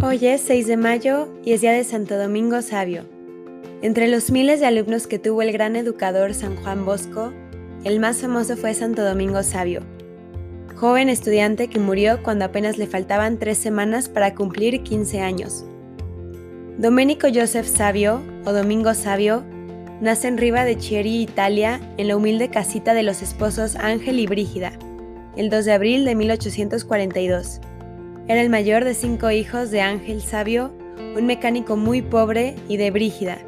Hoy es 6 de mayo y es día de Santo Domingo Sabio. Entre los miles de alumnos que tuvo el gran educador San Juan Bosco, el más famoso fue Santo Domingo Sabio, joven estudiante que murió cuando apenas le faltaban tres semanas para cumplir 15 años. Domenico Joseph Sabio, o Domingo Sabio, nace en Riva de Chieri, Italia, en la humilde casita de los esposos Ángel y Brígida, el 2 de abril de 1842. Era el mayor de cinco hijos de Ángel Sabio, un mecánico muy pobre, y de Brígida,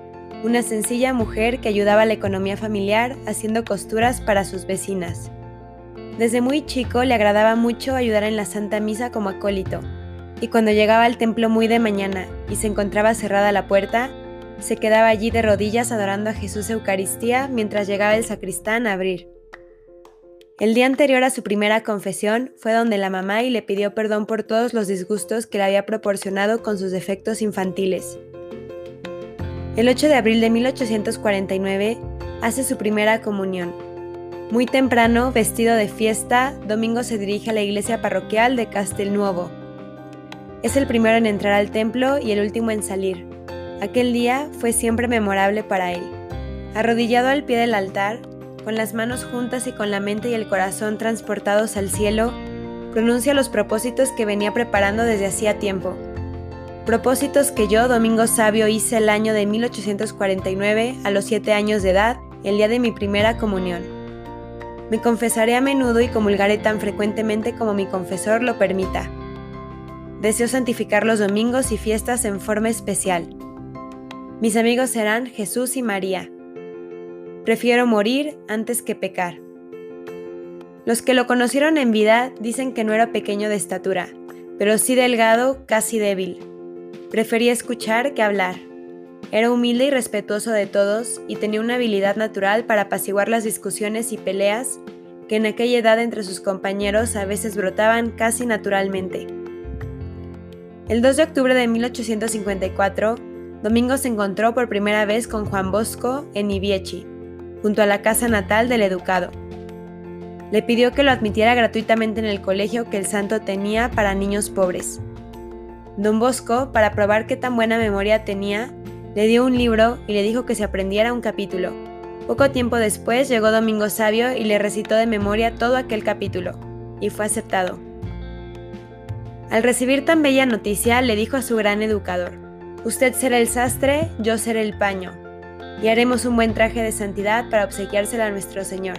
una sencilla mujer que ayudaba a la economía familiar haciendo costuras para sus vecinas. Desde muy chico le agradaba mucho ayudar en la Santa Misa como acólito, y cuando llegaba al templo muy de mañana y se encontraba cerrada la puerta, se quedaba allí de rodillas adorando a Jesús Eucaristía mientras llegaba el sacristán a abrir. El día anterior a su primera confesión fue donde la mamá y le pidió perdón por todos los disgustos que le había proporcionado con sus defectos infantiles. El 8 de abril de 1849 hace su primera comunión. Muy temprano, vestido de fiesta, Domingo se dirige a la iglesia parroquial de Castelnuovo. Es el primero en entrar al templo y el último en salir. Aquel día fue siempre memorable para él. Arrodillado al pie del altar, con las manos juntas y con la mente y el corazón transportados al cielo, pronuncia los propósitos que venía preparando desde hacía tiempo. Propósitos que yo, Domingo Sabio, hice el año de 1849, a los siete años de edad, el día de mi primera comunión. Me confesaré a menudo y comulgaré tan frecuentemente como mi confesor lo permita. Deseo santificar los domingos y fiestas en forma especial. Mis amigos serán Jesús y María. Prefiero morir antes que pecar. Los que lo conocieron en vida dicen que no era pequeño de estatura, pero sí delgado, casi débil. Prefería escuchar que hablar. Era humilde y respetuoso de todos y tenía una habilidad natural para apaciguar las discusiones y peleas que en aquella edad entre sus compañeros a veces brotaban casi naturalmente. El 2 de octubre de 1854, Domingo se encontró por primera vez con Juan Bosco en Ibiechi, junto a la casa natal del educado. Le pidió que lo admitiera gratuitamente en el colegio que el santo tenía para niños pobres. Don Bosco, para probar qué tan buena memoria tenía, le dio un libro y le dijo que se aprendiera un capítulo. Poco tiempo después llegó Domingo Sabio y le recitó de memoria todo aquel capítulo, y fue aceptado. Al recibir tan bella noticia, le dijo a su gran educador, Usted será el sastre, yo seré el paño y haremos un buen traje de santidad para obsequiárselo a nuestro Señor.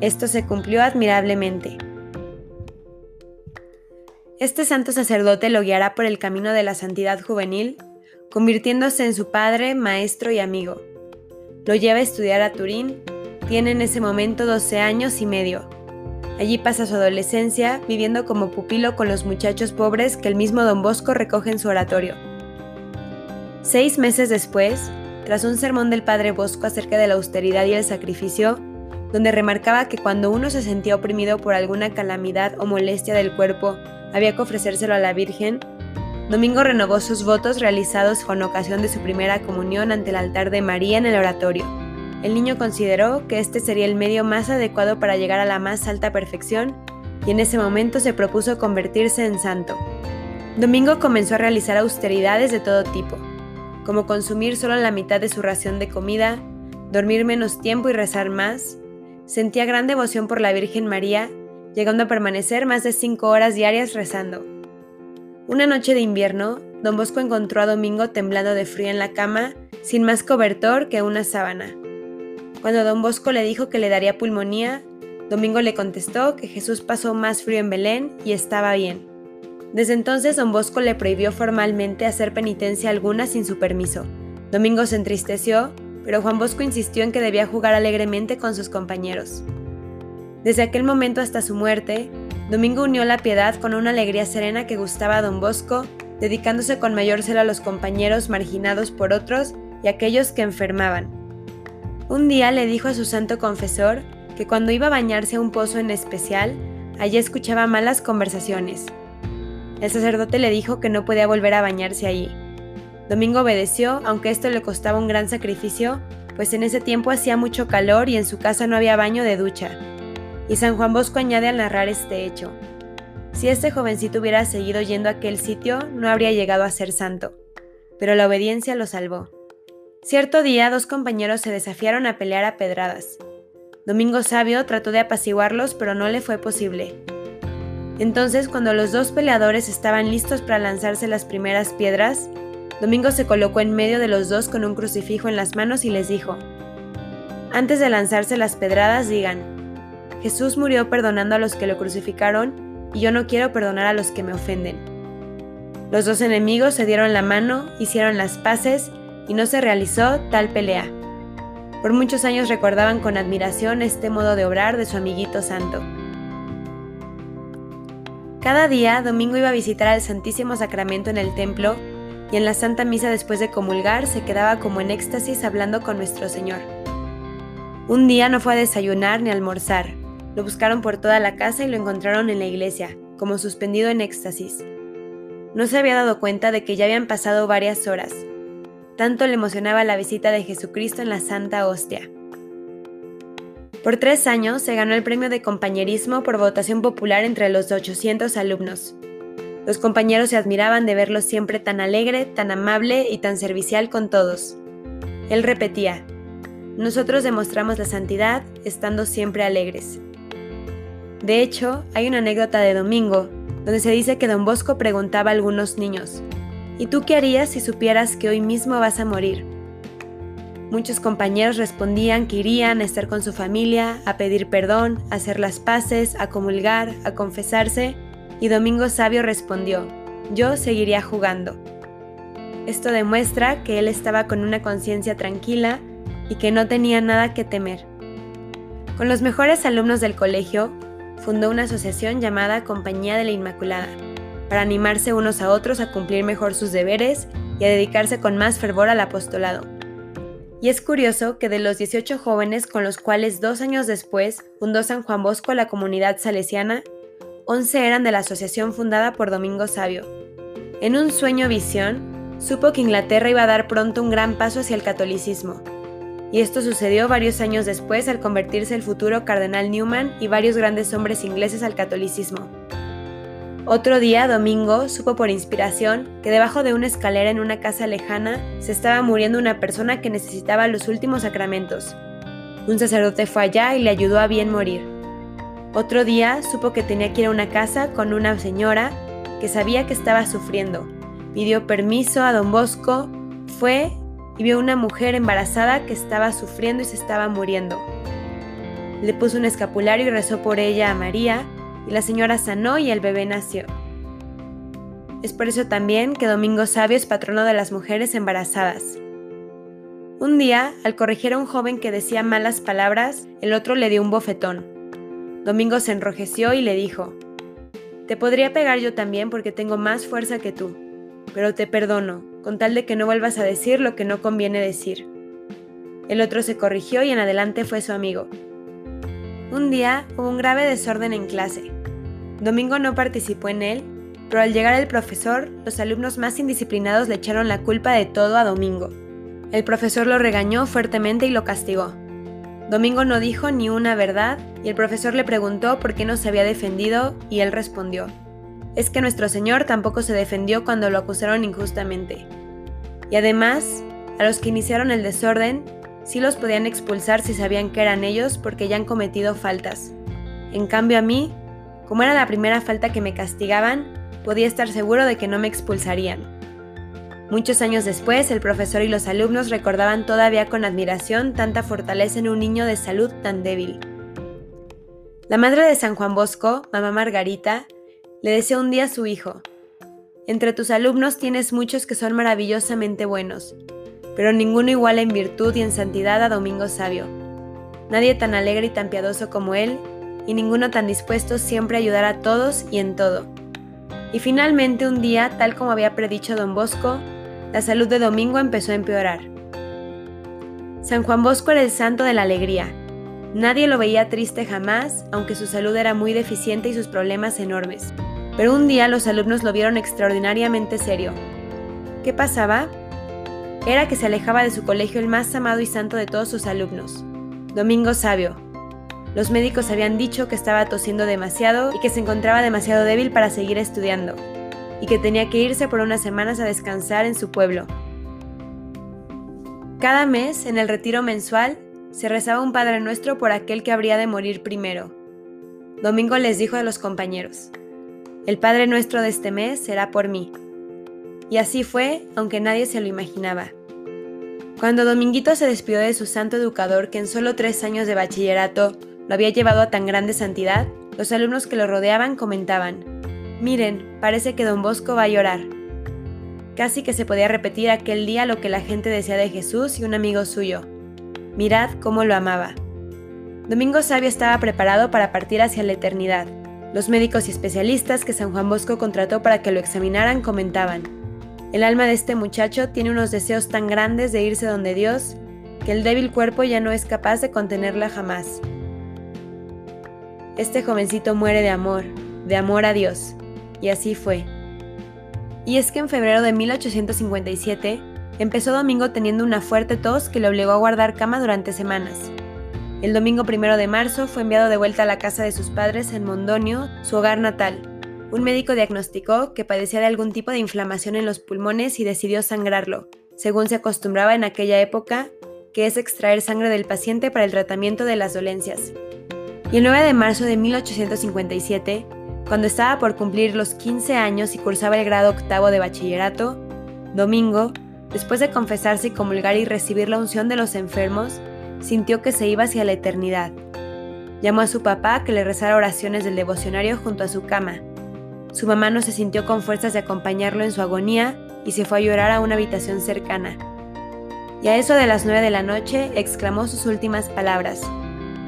Esto se cumplió admirablemente. Este santo sacerdote lo guiará por el camino de la santidad juvenil, convirtiéndose en su padre, maestro y amigo. Lo lleva a estudiar a Turín, tiene en ese momento 12 años y medio. Allí pasa su adolescencia, viviendo como pupilo con los muchachos pobres que el mismo don Bosco recoge en su oratorio. Seis meses después, tras un sermón del padre Bosco acerca de la austeridad y el sacrificio, donde remarcaba que cuando uno se sentía oprimido por alguna calamidad o molestia del cuerpo, había que ofrecérselo a la Virgen, Domingo renovó sus votos realizados con ocasión de su primera comunión ante el altar de María en el oratorio. El niño consideró que este sería el medio más adecuado para llegar a la más alta perfección y en ese momento se propuso convertirse en santo. Domingo comenzó a realizar austeridades de todo tipo, como consumir solo la mitad de su ración de comida, dormir menos tiempo y rezar más, sentía gran devoción por la Virgen María, llegando a permanecer más de cinco horas diarias rezando. Una noche de invierno, don Bosco encontró a Domingo temblando de frío en la cama, sin más cobertor que una sábana. Cuando don Bosco le dijo que le daría pulmonía, Domingo le contestó que Jesús pasó más frío en Belén y estaba bien. Desde entonces don Bosco le prohibió formalmente hacer penitencia alguna sin su permiso. Domingo se entristeció, pero Juan Bosco insistió en que debía jugar alegremente con sus compañeros. Desde aquel momento hasta su muerte, Domingo unió la piedad con una alegría serena que gustaba a don Bosco, dedicándose con mayor celo a los compañeros marginados por otros y aquellos que enfermaban. Un día le dijo a su santo confesor que cuando iba a bañarse a un pozo en especial, allí escuchaba malas conversaciones, el sacerdote le dijo que no podía volver a bañarse allí. Domingo obedeció, aunque esto le costaba un gran sacrificio, pues en ese tiempo hacía mucho calor y en su casa no había baño de ducha. Y San Juan Bosco añade al narrar este hecho. Si este jovencito hubiera seguido yendo a aquel sitio, no habría llegado a ser santo, pero la obediencia lo salvó. Cierto día, dos compañeros se desafiaron a pelear a pedradas. Domingo Sabio trató de apaciguarlos, pero no le fue posible. Entonces, cuando los dos peleadores estaban listos para lanzarse las primeras piedras, Domingo se colocó en medio de los dos con un crucifijo en las manos y les dijo, Antes de lanzarse las pedradas, digan, Jesús murió perdonando a los que lo crucificaron y yo no quiero perdonar a los que me ofenden. Los dos enemigos se dieron la mano, hicieron las paces y no se realizó tal pelea. Por muchos años recordaban con admiración este modo de obrar de su amiguito santo. Cada día, Domingo iba a visitar al Santísimo Sacramento en el templo y en la Santa Misa después de comulgar se quedaba como en éxtasis hablando con nuestro Señor. Un día no fue a desayunar ni a almorzar. Lo buscaron por toda la casa y lo encontraron en la iglesia, como suspendido en éxtasis. No se había dado cuenta de que ya habían pasado varias horas. Tanto le emocionaba la visita de Jesucristo en la Santa Hostia. Por tres años se ganó el premio de compañerismo por votación popular entre los 800 alumnos. Los compañeros se admiraban de verlo siempre tan alegre, tan amable y tan servicial con todos. Él repetía, nosotros demostramos la santidad estando siempre alegres. De hecho, hay una anécdota de Domingo, donde se dice que don Bosco preguntaba a algunos niños, ¿y tú qué harías si supieras que hoy mismo vas a morir? Muchos compañeros respondían que irían a estar con su familia, a pedir perdón, a hacer las paces, a comulgar, a confesarse, y Domingo Sabio respondió, yo seguiría jugando. Esto demuestra que él estaba con una conciencia tranquila y que no tenía nada que temer. Con los mejores alumnos del colegio, fundó una asociación llamada Compañía de la Inmaculada, para animarse unos a otros a cumplir mejor sus deberes y a dedicarse con más fervor al apostolado. Y es curioso que de los 18 jóvenes con los cuales dos años después fundó San Juan Bosco la comunidad salesiana, 11 eran de la asociación fundada por Domingo Sabio. En un sueño visión, supo que Inglaterra iba a dar pronto un gran paso hacia el catolicismo. Y esto sucedió varios años después al convertirse el futuro cardenal Newman y varios grandes hombres ingleses al catolicismo. Otro día, domingo, supo por inspiración que debajo de una escalera en una casa lejana se estaba muriendo una persona que necesitaba los últimos sacramentos. Un sacerdote fue allá y le ayudó a bien morir. Otro día supo que tenía que ir a una casa con una señora que sabía que estaba sufriendo. Pidió permiso a don Bosco, fue y vio una mujer embarazada que estaba sufriendo y se estaba muriendo. Le puso un escapulario y rezó por ella a María, y la señora sanó y el bebé nació. Es por eso también que Domingo Sabio es patrono de las mujeres embarazadas. Un día, al corregir a un joven que decía malas palabras, el otro le dio un bofetón. Domingo se enrojeció y le dijo, Te podría pegar yo también porque tengo más fuerza que tú, pero te perdono, con tal de que no vuelvas a decir lo que no conviene decir. El otro se corrigió y en adelante fue su amigo. Un día hubo un grave desorden en clase. Domingo no participó en él, pero al llegar el profesor, los alumnos más indisciplinados le echaron la culpa de todo a Domingo. El profesor lo regañó fuertemente y lo castigó. Domingo no dijo ni una verdad y el profesor le preguntó por qué no se había defendido y él respondió, es que nuestro Señor tampoco se defendió cuando lo acusaron injustamente. Y además, a los que iniciaron el desorden, Sí los podían expulsar si sabían que eran ellos porque ya han cometido faltas. En cambio a mí, como era la primera falta que me castigaban, podía estar seguro de que no me expulsarían. Muchos años después, el profesor y los alumnos recordaban todavía con admiración tanta fortaleza en un niño de salud tan débil. La madre de San Juan Bosco, mamá Margarita, le deseó un día a su hijo, Entre tus alumnos tienes muchos que son maravillosamente buenos, pero ninguno iguala en virtud y en santidad a Domingo Sabio. Nadie tan alegre y tan piadoso como él, y ninguno tan dispuesto siempre a ayudar a todos y en todo. Y finalmente un día, tal como había predicho don Bosco, la salud de Domingo empezó a empeorar. San Juan Bosco era el santo de la alegría. Nadie lo veía triste jamás, aunque su salud era muy deficiente y sus problemas enormes. Pero un día los alumnos lo vieron extraordinariamente serio. ¿Qué pasaba? era que se alejaba de su colegio el más amado y santo de todos sus alumnos, Domingo Sabio. Los médicos habían dicho que estaba tosiendo demasiado y que se encontraba demasiado débil para seguir estudiando, y que tenía que irse por unas semanas a descansar en su pueblo. Cada mes, en el retiro mensual, se rezaba un Padre Nuestro por aquel que habría de morir primero. Domingo les dijo a los compañeros, El Padre Nuestro de este mes será por mí. Y así fue, aunque nadie se lo imaginaba. Cuando Dominguito se despidió de su santo educador que en solo tres años de bachillerato lo había llevado a tan grande santidad, los alumnos que lo rodeaban comentaban, Miren, parece que don Bosco va a llorar. Casi que se podía repetir aquel día lo que la gente decía de Jesús y un amigo suyo. Mirad cómo lo amaba. Domingo Sabio estaba preparado para partir hacia la eternidad. Los médicos y especialistas que San Juan Bosco contrató para que lo examinaran comentaban, el alma de este muchacho tiene unos deseos tan grandes de irse donde Dios que el débil cuerpo ya no es capaz de contenerla jamás. Este jovencito muere de amor, de amor a Dios, y así fue. Y es que en febrero de 1857 empezó Domingo teniendo una fuerte tos que le obligó a guardar cama durante semanas. El domingo primero de marzo fue enviado de vuelta a la casa de sus padres en Mondonio, su hogar natal, un médico diagnosticó que padecía de algún tipo de inflamación en los pulmones y decidió sangrarlo, según se acostumbraba en aquella época, que es extraer sangre del paciente para el tratamiento de las dolencias. Y el 9 de marzo de 1857, cuando estaba por cumplir los 15 años y cursaba el grado octavo de bachillerato, Domingo, después de confesarse y comulgar y recibir la unción de los enfermos, sintió que se iba hacia la eternidad. Llamó a su papá que le rezara oraciones del devocionario junto a su cama, su mamá no se sintió con fuerzas de acompañarlo en su agonía y se fue a llorar a una habitación cercana. Y a eso de las nueve de la noche exclamó sus últimas palabras.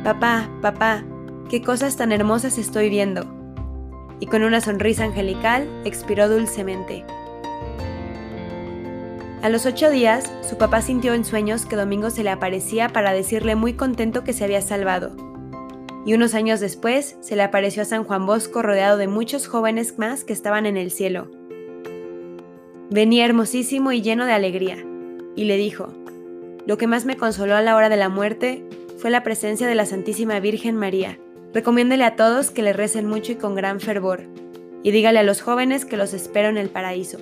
Papá, papá, qué cosas tan hermosas estoy viendo. Y con una sonrisa angelical expiró dulcemente. A los ocho días, su papá sintió en sueños que Domingo se le aparecía para decirle muy contento que se había salvado y unos años después se le apareció a San Juan Bosco rodeado de muchos jóvenes más que estaban en el cielo. Venía hermosísimo y lleno de alegría, y le dijo, Lo que más me consoló a la hora de la muerte fue la presencia de la Santísima Virgen María. Recomiéndele a todos que le recen mucho y con gran fervor, y dígale a los jóvenes que los espero en el paraíso.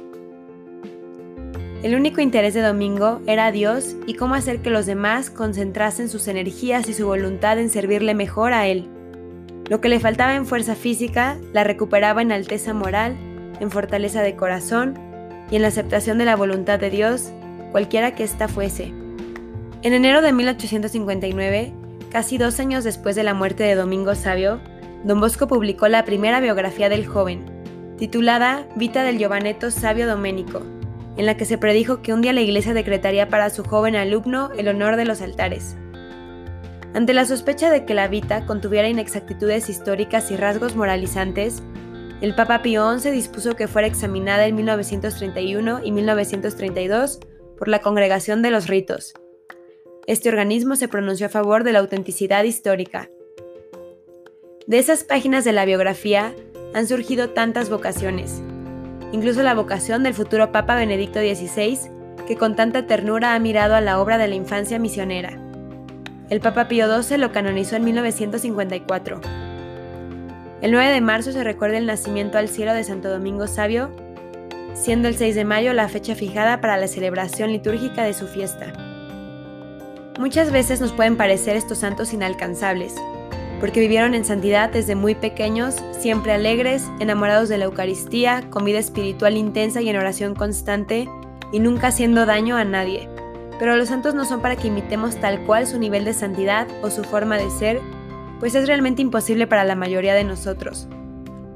El único interés de Domingo era Dios y cómo hacer que los demás concentrasen sus energías y su voluntad en servirle mejor a Él. Lo que le faltaba en fuerza física, la recuperaba en alteza moral, en fortaleza de corazón y en la aceptación de la voluntad de Dios, cualquiera que ésta fuese. En enero de 1859, casi dos años después de la muerte de Domingo Sabio, Don Bosco publicó la primera biografía del joven, titulada Vita del Giovanetto Sabio Domenico, en la que se predijo que un día la iglesia decretaría para su joven alumno el honor de los altares. Ante la sospecha de que la Vita contuviera inexactitudes históricas y rasgos moralizantes, el Papa Pío XI dispuso que fuera examinada en 1931 y 1932 por la Congregación de los Ritos. Este organismo se pronunció a favor de la autenticidad histórica. De esas páginas de la biografía han surgido tantas vocaciones, incluso la vocación del futuro Papa Benedicto XVI, que con tanta ternura ha mirado a la obra de la infancia misionera. El Papa Pío XII lo canonizó en 1954. El 9 de marzo se recuerda el nacimiento al cielo de Santo Domingo Sabio, siendo el 6 de mayo la fecha fijada para la celebración litúrgica de su fiesta. Muchas veces nos pueden parecer estos santos inalcanzables, porque vivieron en santidad desde muy pequeños, siempre alegres, enamorados de la Eucaristía, con vida espiritual intensa y en oración constante, y nunca haciendo daño a nadie. Pero los santos no son para que imitemos tal cual su nivel de santidad o su forma de ser, pues es realmente imposible para la mayoría de nosotros.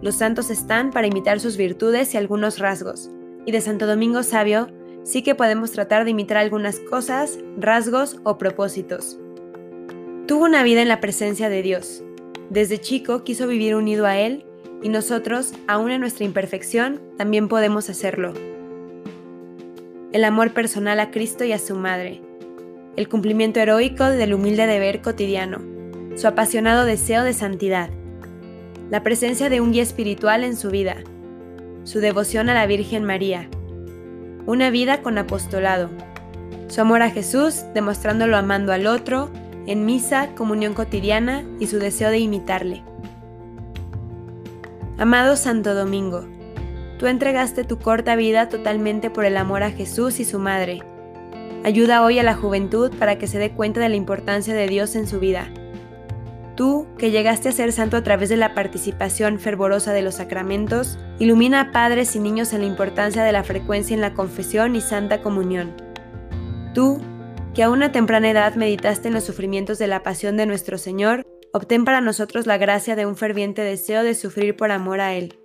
Los santos están para imitar sus virtudes y algunos rasgos, y de Santo Domingo Sabio sí que podemos tratar de imitar algunas cosas, rasgos o propósitos. Tuvo una vida en la presencia de Dios. Desde chico quiso vivir unido a Él y nosotros, aún en nuestra imperfección, también podemos hacerlo. El amor personal a Cristo y a su Madre. El cumplimiento heroico del humilde deber cotidiano. Su apasionado deseo de santidad. La presencia de un guía espiritual en su vida. Su devoción a la Virgen María. Una vida con apostolado. Su amor a Jesús, demostrándolo amando al otro, en misa, comunión cotidiana y su deseo de imitarle. Amado Santo Domingo, tú entregaste tu corta vida totalmente por el amor a Jesús y su Madre. Ayuda hoy a la juventud para que se dé cuenta de la importancia de Dios en su vida. Tú, que llegaste a ser santo a través de la participación fervorosa de los sacramentos, ilumina a padres y niños en la importancia de la frecuencia en la confesión y santa comunión. Tú, que a una temprana edad meditaste en los sufrimientos de la pasión de nuestro Señor, obtén para nosotros la gracia de un ferviente deseo de sufrir por amor a Él.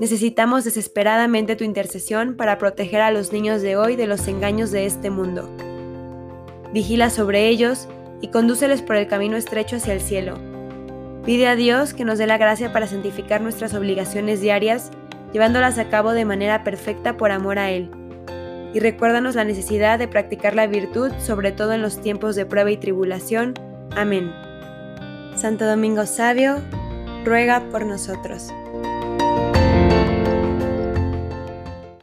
Necesitamos desesperadamente tu intercesión para proteger a los niños de hoy de los engaños de este mundo. Vigila sobre ellos y condúceles por el camino estrecho hacia el cielo. Pide a Dios que nos dé la gracia para santificar nuestras obligaciones diarias, llevándolas a cabo de manera perfecta por amor a Él. Y recuérdanos la necesidad de practicar la virtud, sobre todo en los tiempos de prueba y tribulación. Amén. Santo Domingo Sabio, ruega por nosotros.